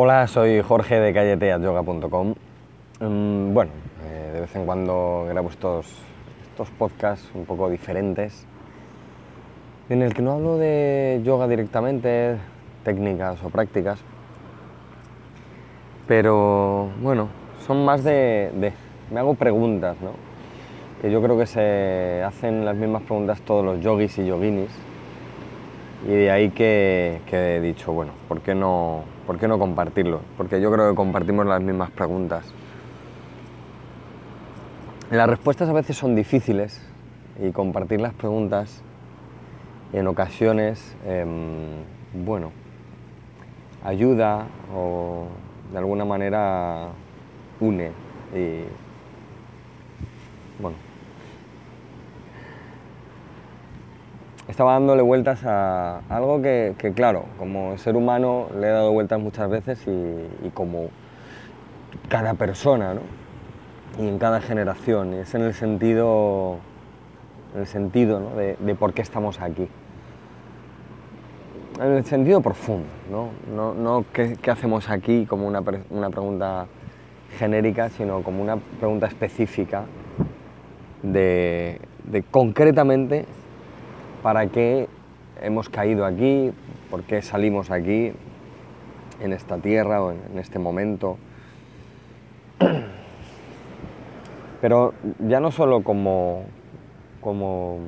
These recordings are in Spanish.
Hola, soy Jorge de calleteayoga.com. Mm, bueno, eh, de vez en cuando grabo estos, estos podcasts un poco diferentes, en el que no hablo de yoga directamente, técnicas o prácticas, pero bueno, son más de, de me hago preguntas, ¿no? Que yo creo que se hacen las mismas preguntas todos los yogis y yoginis, y de ahí que, he dicho, bueno, ¿por qué no ¿por qué no compartirlo? Porque yo creo que compartimos las mismas preguntas. Las respuestas a veces son difíciles y compartir las preguntas en ocasiones, em, bueno, ayuda o de alguna manera une y bueno, estaba dándole vueltas a algo que, claro, como ser humano le he dado vueltas muchas veces y, como cada persona, ¿no? Y en cada generación, y es en el sentido, en el sentido ¿no? de, por qué estamos aquí. En el sentido profundo, ¿no? No, qué, hacemos aquí como una, una pregunta genérica, sino como una pregunta específica de concretamente para qué hemos caído aquí, por qué salimos aquí, en esta tierra o en este momento. Pero ya no solo como, como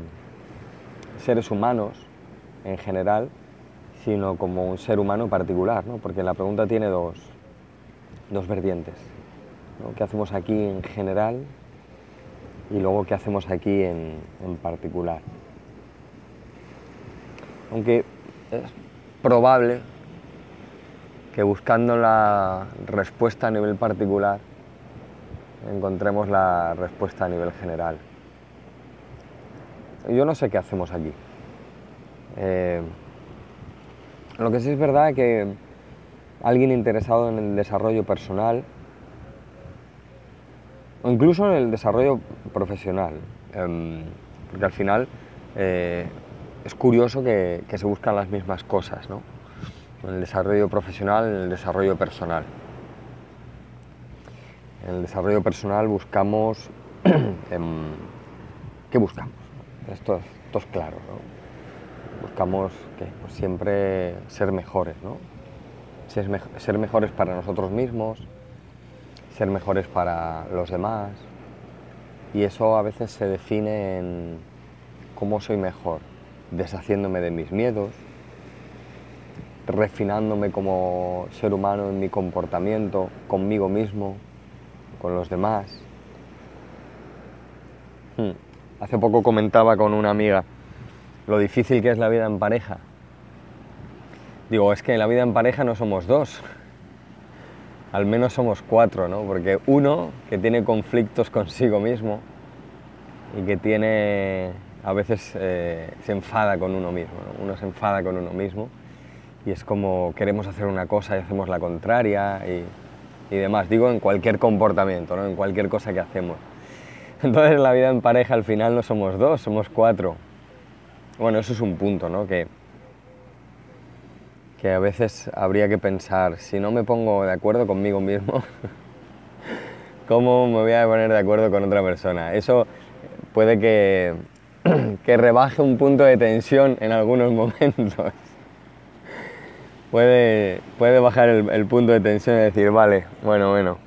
seres humanos en general, sino como un ser humano particular, ¿no? porque la pregunta tiene dos, dos vertientes. ¿Qué hacemos aquí en general y luego qué hacemos aquí en, en particular? Aunque es probable que buscando la respuesta a nivel particular encontremos la respuesta a nivel general. Yo no sé qué hacemos aquí. Eh, lo que sí es verdad es que alguien interesado en el desarrollo personal o incluso en el desarrollo profesional, em, porque al final eh, es curioso que, se buscan las mismas cosas, ¿no? En el desarrollo profesional, en el desarrollo personal. En el desarrollo personal buscamos... Em, ¿Qué buscamos? Esto es, claro, ¿no? Buscamos pues siempre ser mejores, ¿no? Ser, ser mejores para nosotros mismos, ser mejores para los demás. Y eso a veces se define en cómo soy mejor, deshaciéndome de mis miedos, refinándome como ser humano en mi comportamiento, conmigo mismo, con los demás. Hmm. Hace poco comentaba con una amiga lo difícil que es la vida en pareja. Digo, es que en la vida en pareja no somos dos, al menos somos cuatro, ¿no? Porque uno que tiene conflictos consigo mismo y que tiene a veces eh, se enfada con uno mismo, uno se enfada con uno mismo y es como queremos hacer una cosa y hacemos la contraria y, demás, digo en cualquier comportamiento, ¿no? en cualquier cosa que hacemos. Entonces la vida en pareja al final no somos dos, somos cuatro. Bueno, eso es un punto, ¿no? Que, que a veces habría que pensar, si no me pongo de acuerdo conmigo mismo, ¿cómo me voy a poner de acuerdo con otra persona? Eso puede que que rebaje un punto de tensión en algunos momentos. puede, puede bajar el, punto de tensión y decir, vale, bueno, bueno.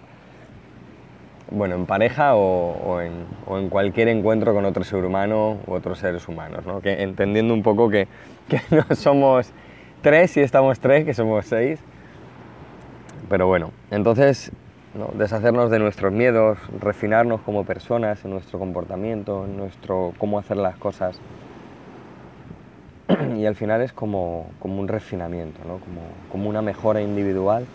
Bueno, en pareja o, en, cualquier encuentro con otro ser humano u otros seres humanos, ¿no? que, entendiendo un poco que, que no somos tres y estamos tres, que somos seis. Pero bueno, entonces deshacernos de nuestros miedos, refinarnos como personas en nuestro comportamiento, en nuestro cómo hacer las cosas. Y al final es como, un refinamiento, como, una mejora individual.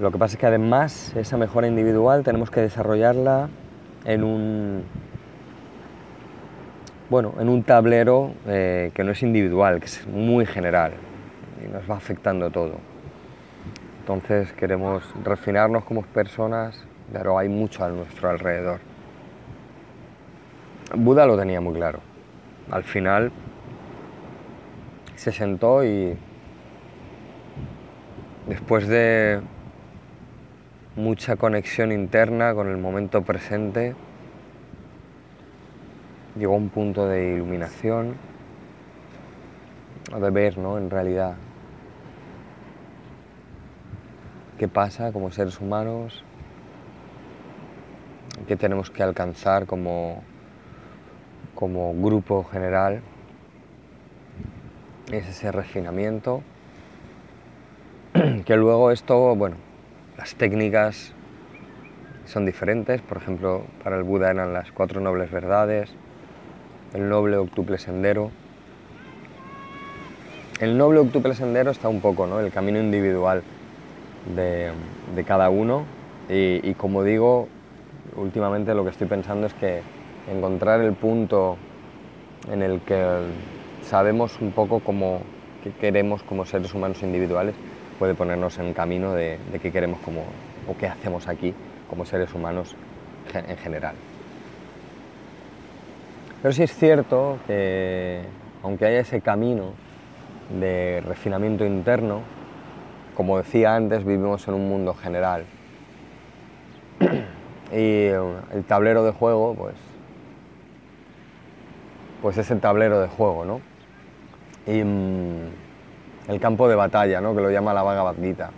Lo que pasa es que además esa mejora individual tenemos que desarrollarla en un, bueno, en un tablero eh, que no es individual, que es muy general y nos va afectando todo. Entonces queremos refinarnos como personas, pero hay mucho a nuestro alrededor. Buda lo tenía muy claro. Al final se sentó y después de mucha conexión interna con el momento presente, llegó a un punto de iluminación, de ver, ¿no? En realidad, qué pasa como seres humanos, qué tenemos que alcanzar como, como grupo general. Es ese refinamiento, que luego esto, bueno, las técnicas son diferentes, por ejemplo, para el Buda eran las cuatro nobles verdades, el noble octuple sendero. El noble octuple sendero está un poco, ¿no? El camino individual de, cada uno y, como digo, últimamente lo que estoy pensando es que encontrar el punto en el que sabemos un poco cómo que queremos como seres humanos individuales puede ponernos en camino de, de qué queremos como o qué hacemos aquí como seres humanos en general. Pero sí es cierto que, aunque haya ese camino de refinamiento interno, como decía antes, vivimos en un mundo general. y el tablero de juego, pues, pues es el tablero de juego, ¿no? Y mm, el campo de batalla, ¿no? Que lo llama la vaga batguita.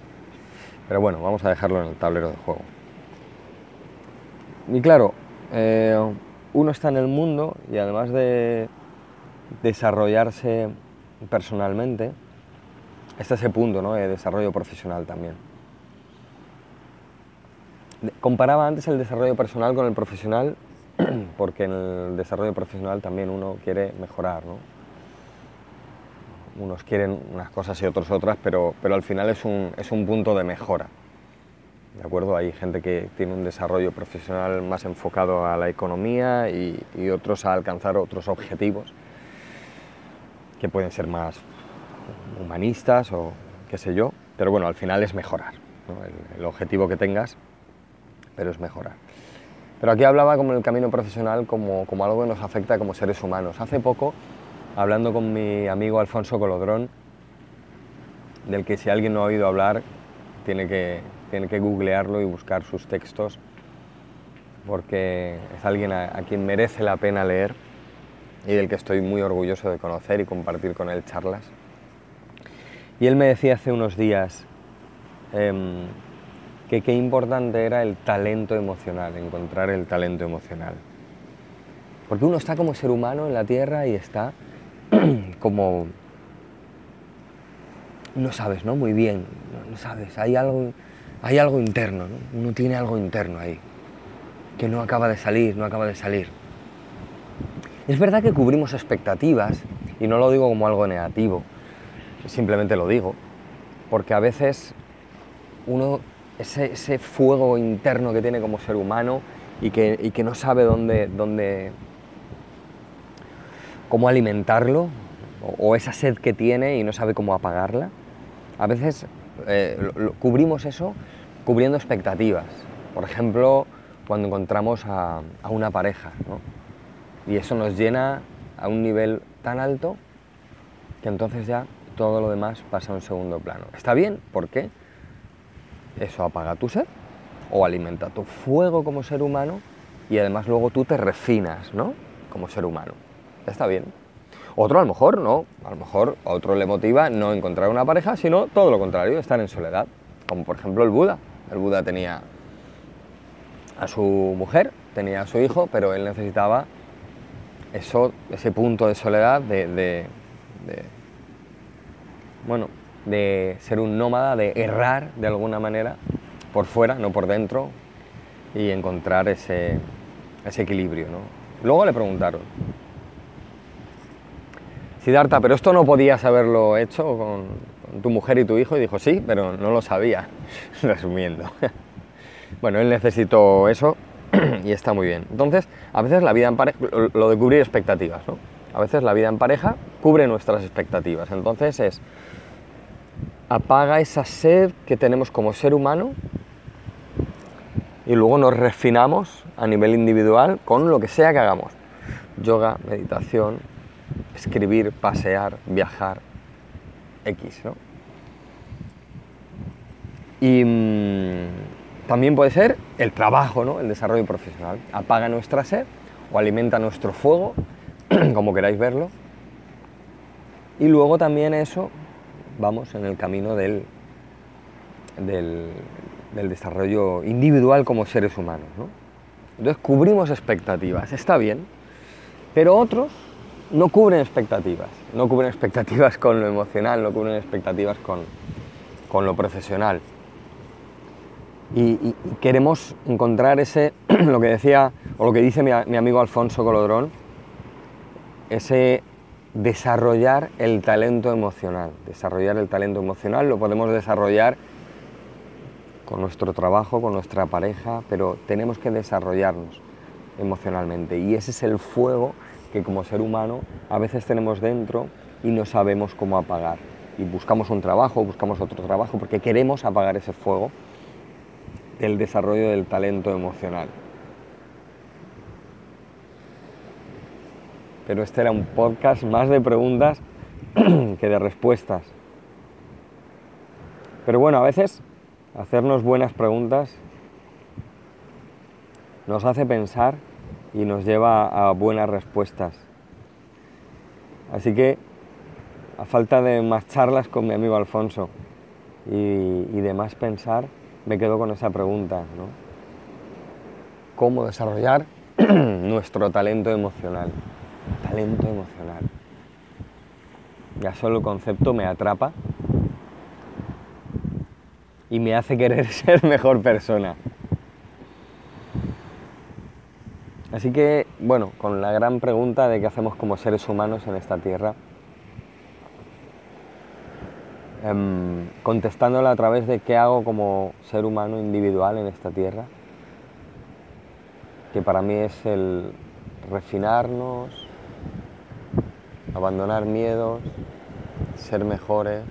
Pero bueno, vamos a dejarlo en el tablero de juego. Y claro, eh, uno está en el mundo y además de desarrollarse personalmente, está ese punto ¿no? de desarrollo profesional también. Comparaba antes el desarrollo personal con el profesional porque en el desarrollo profesional también uno quiere mejorar. ¿no? Unos quieren unas cosas y otros otras, pero, pero al final es un, es un punto de mejora. ¿de acuerdo? Hay gente que tiene un desarrollo profesional más enfocado a la economía y, otros a alcanzar otros objetivos que pueden ser más humanistas o qué sé yo, pero bueno, al final es mejorar, el, objetivo que tengas, pero es mejorar. Pero aquí hablaba como el camino profesional como, como algo que nos afecta como seres humanos. Hace poco, hablando con mi amigo Alfonso Colodrón, del que si alguien no ha oído hablar, tiene que, tiene que googlearlo y buscar sus textos porque es alguien a, quien merece la pena leer y del que estoy muy orgulloso de conocer y compartir con él charlas. Y él me decía hace unos días em, que qué importante era el talento emocional, encontrar el talento emocional. Porque uno está como ser humano en la Tierra y está como... No sabes, ¿no? Muy bien, no sabes, hay algo hay algo interno, uno tiene algo interno ahí, que no acaba de salir, no acaba de salir. Es verdad que cubrimos expectativas, y no lo digo como algo negativo, simplemente lo digo, porque a veces uno, ese, fuego interno que tiene como ser humano y que, que no sabe dónde, dónde, cómo alimentarlo, o esa sed que tiene y no sabe cómo apagarla, a veces eh, cubrimos eso cubriendo expectativas. Por ejemplo, cuando encontramos a, una pareja, Y eso nos llena a un nivel tan alto que entonces ya todo lo demás pasa a un segundo plano. ¿Está bien? ¿Por qué? Eso apaga tu sed o alimenta tu fuego como ser humano y además luego tú te refinas, ¿no? Como ser humano. Está bien. Otro a lo mejor no, a lo mejor a otro le motiva no encontrar una pareja, sino todo lo contrario, estar en soledad, como por ejemplo el Buda. El Buda tenía a su mujer, tenía a su hijo, pero él necesitaba eso, ese punto de soledad, de, bueno, de ser un nómada, de errar de alguna manera por fuera, no por dentro, y encontrar ese, ese equilibrio. ¿no? Luego le preguntaron, Siddhartha, pero esto no podías haberlo hecho con, tu mujer y tu hijo, y dijo, sí, pero no lo sabía, resumiendo. bueno, él necesitó eso y está muy bien. Entonces, a veces la vida en lo de cubrir expectativas, ¿no? A veces la vida en pareja cubre nuestras expectativas. Entonces es, apaga esa sed que tenemos como ser humano y luego nos refinamos a nivel individual con lo que sea que hagamos. Yoga, meditación, escribir, pasear, viajar, X, ¿no? Y mm, también puede ser el trabajo, ¿no? el desarrollo profesional. Apaga nuestra sed o alimenta nuestro fuego, como queráis verlo. Y luego también eso, vamos en el camino del, del, desarrollo individual como seres humanos. ¿no? Entonces cubrimos expectativas, está bien, pero otros no cubren expectativas, no cubren expectativas con lo emocional, no cubren expectativas con, con lo profesional. Y, queremos encontrar ese, lo que decía, o lo que dice mi, mi amigo Alfonso Colodrón, ese desarrollar el talento emocional. Desarrollar el talento emocional lo podemos desarrollar con nuestro trabajo, con nuestra pareja, pero tenemos que desarrollarnos emocionalmente. Y ese es el fuego que como ser humano a veces tenemos dentro y no sabemos cómo apagar. Y buscamos un trabajo, buscamos otro trabajo, porque queremos apagar ese fuego del desarrollo del talento emocional. Pero este era un podcast más de preguntas que de respuestas. Pero bueno, a veces hacernos buenas preguntas nos hace pensar y nos lleva a buenas respuestas. Así que, a falta de más charlas con mi amigo Alfonso y, de más pensar, me quedo con esa pregunta, ¿no? ¿Cómo desarrollar nuestro talento emocional? Talento emocional. Ya solo el concepto me atrapa y me hace querer ser mejor persona. Así que, bueno, con la gran pregunta de qué hacemos como seres humanos en esta tierra, em, contestándola a través de qué hago como ser humano individual en esta tierra, que para mí es el refinarnos, abandonar miedos, ser mejores,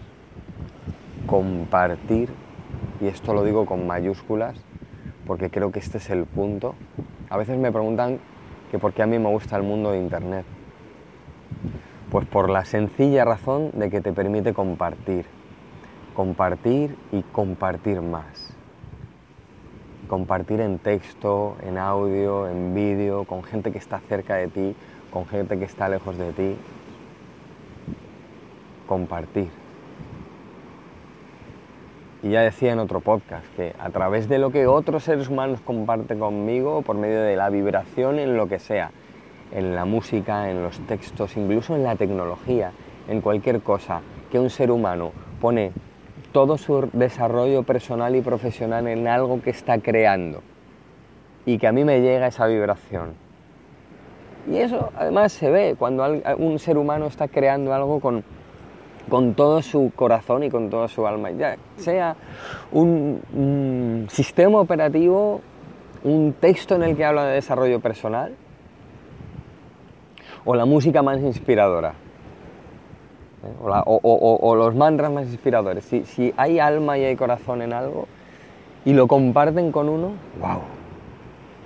compartir, y esto lo digo con mayúsculas, porque creo que este es el punto a veces me preguntan que por qué a mí me gusta el mundo de Internet. Pues por la sencilla razón de que te permite compartir. Compartir y compartir más. Compartir en texto, en audio, en vídeo, con gente que está cerca de ti, con gente que está lejos de ti. Compartir. Y ya decía en otro podcast que a través de lo que otros seres humanos comparten conmigo, por medio de la vibración, en lo que sea, en la música, en los textos, incluso en la tecnología, en cualquier cosa, que un ser humano pone todo su desarrollo personal y profesional en algo que está creando y que a mí me llega esa vibración. Y eso además se ve cuando un ser humano está creando algo con con todo su corazón y con toda su alma, ya sea un, sistema operativo, un texto en el que habla de desarrollo personal o la música más inspiradora. ¿eh? O, los mantras más inspiradores. Si, si, hay alma y hay corazón en algo y lo comparten con uno, wow,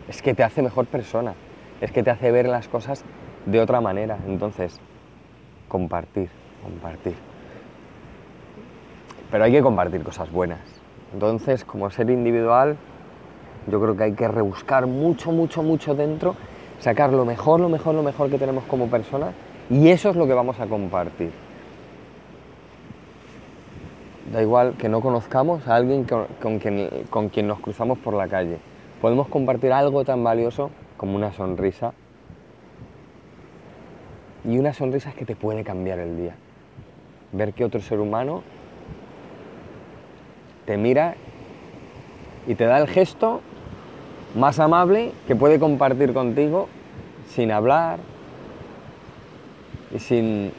es que te hace mejor persona, es que te hace ver las cosas de otra manera. Entonces, compartir compartir. Pero hay que compartir cosas buenas. Entonces, como ser individual, yo creo que hay que rebuscar mucho, mucho, mucho dentro, sacar lo mejor, lo mejor, lo mejor que tenemos como persona y eso es lo que vamos a compartir. Da igual que no conozcamos a alguien con, quien, con quien nos cruzamos por la calle. Podemos compartir algo tan valioso como una sonrisa. Y una sonrisa es que te puede cambiar el día ver que otro ser humano te mira y te da el gesto más amable que puede compartir contigo sin hablar y sin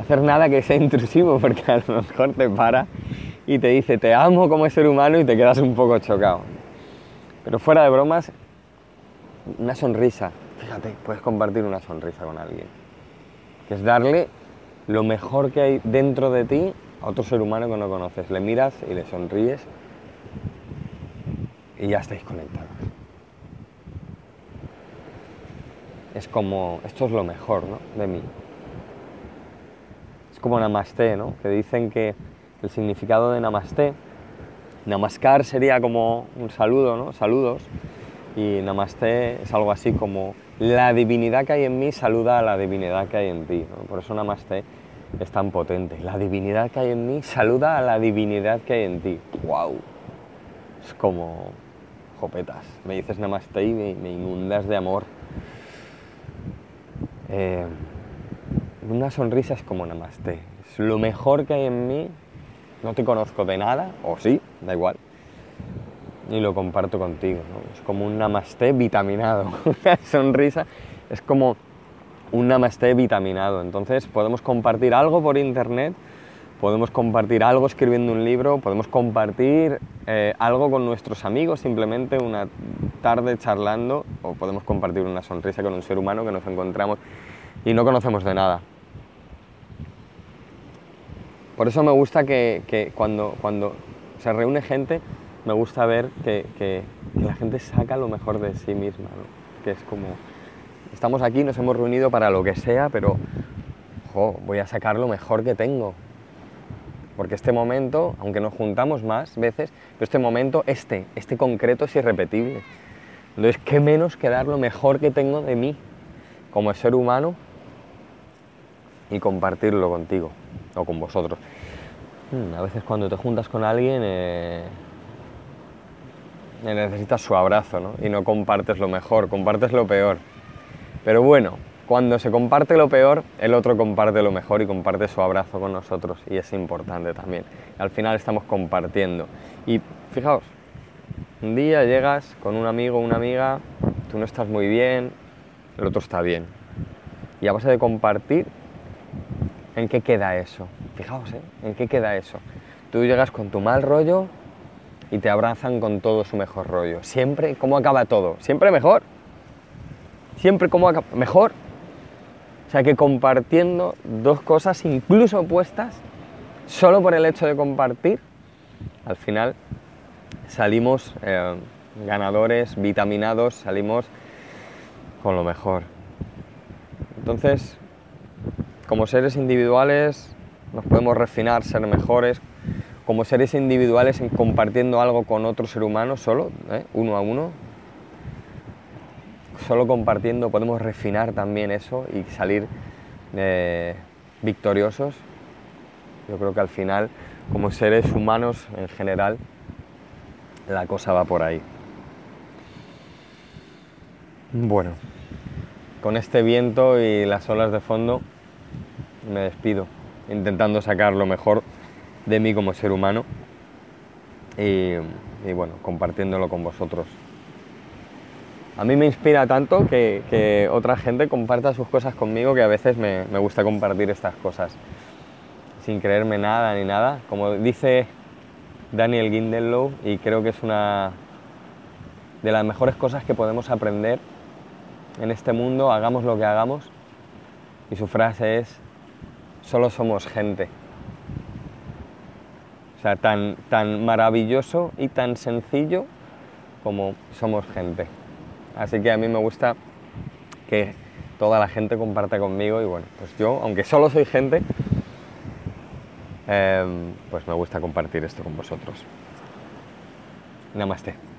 hacer nada que sea intrusivo, porque a lo mejor te para y te dice te amo como ser humano y te quedas un poco chocado. Pero fuera de bromas, una sonrisa, fíjate, puedes compartir una sonrisa con alguien, que es darle lo mejor que hay dentro de ti a otro ser humano que no conoces. Le miras y le sonríes y ya estáis conectados. Es como, esto es lo mejor ¿no? de mí. Es como Namaste, ¿no? que dicen que el significado de Namaste Namaskar sería como un saludo, ¿no? Saludos. Y Namaste es algo así como la divinidad que hay en mí saluda a la divinidad que hay en ti. Por eso Namaste es tan potente. La divinidad que hay en mí saluda a la divinidad que hay en ti. ¡Wow! Es como jopetas. Me dices Namaste y me, inundas de amor. Eh, una sonrisa es como Namaste. Es lo mejor que hay en mí. No te conozco de nada, o sí, da igual. Y lo comparto contigo. Es como un Namaste vitaminado. una sonrisa es como un Namaste vitaminado. Entonces podemos compartir algo por internet podemos compartir algo escribiendo un libro, podemos compartir eh, algo con nuestros amigos, simplemente una tarde charlando, o podemos compartir una sonrisa con un ser humano que nos encontramos y no conocemos de nada. Por eso me gusta que, cuando, cuando se reúne gente, me gusta ver que, la gente saca lo mejor de sí misma, que es como, estamos aquí, nos hemos reunido para lo que sea, pero voy a sacar lo mejor que tengo, porque este momento, aunque nos juntamos más veces, pero este momento, este, este concreto es irrepetible. Entonces, ¿qué menos que dar lo mejor que tengo de mí como ser humano y compartirlo contigo o con vosotros? Hmm, a veces cuando te juntas con alguien eh, necesitas su abrazo ¿no? y no compartes lo mejor, compartes lo peor. Pero bueno, cuando se comparte lo peor, el otro comparte lo mejor y comparte su abrazo con nosotros y es importante también. Al final estamos compartiendo. Y fijaos, un día llegas con un amigo una amiga, tú no estás muy bien, el otro está bien. Y a base de compartir, ¿en qué queda eso? Fijaos, ¿eh? ¿En qué queda eso? Tú llegas con tu mal rollo y te abrazan con todo su mejor rollo. Siempre, ¿cómo acaba todo? Siempre mejor. Siempre, ¿cómo acaba? Mejor. O sea que compartiendo dos cosas incluso opuestas, solo por el hecho de compartir, al final salimos eh, ganadores, vitaminados, salimos con lo mejor. Entonces, como seres individuales, nos podemos refinar, ser mejores. Como seres individuales, en compartiendo algo con otro ser humano solo, ¿eh? uno a uno, solo compartiendo podemos refinar también eso y salir eh, victoriosos. Yo creo que al final, como seres humanos en general, la cosa va por ahí. Bueno, con este viento y las olas de fondo me despido, intentando sacar lo mejor de mí como ser humano y, bueno, compartiéndolo con vosotros a mí me inspira tanto que, otra gente comparta sus cosas conmigo que a veces me, gusta compartir estas cosas sin creerme nada ni nada. Como dice Daniel Gindelow, y creo que es una de las mejores cosas que podemos aprender en este mundo, hagamos lo que hagamos, y su frase es, solo somos gente. Tan, tan maravilloso y tan sencillo como somos gente. Así que a mí me gusta que toda la gente comparta conmigo y bueno, pues yo, aunque solo soy gente, em, pues me gusta compartir esto con vosotros. Namaste.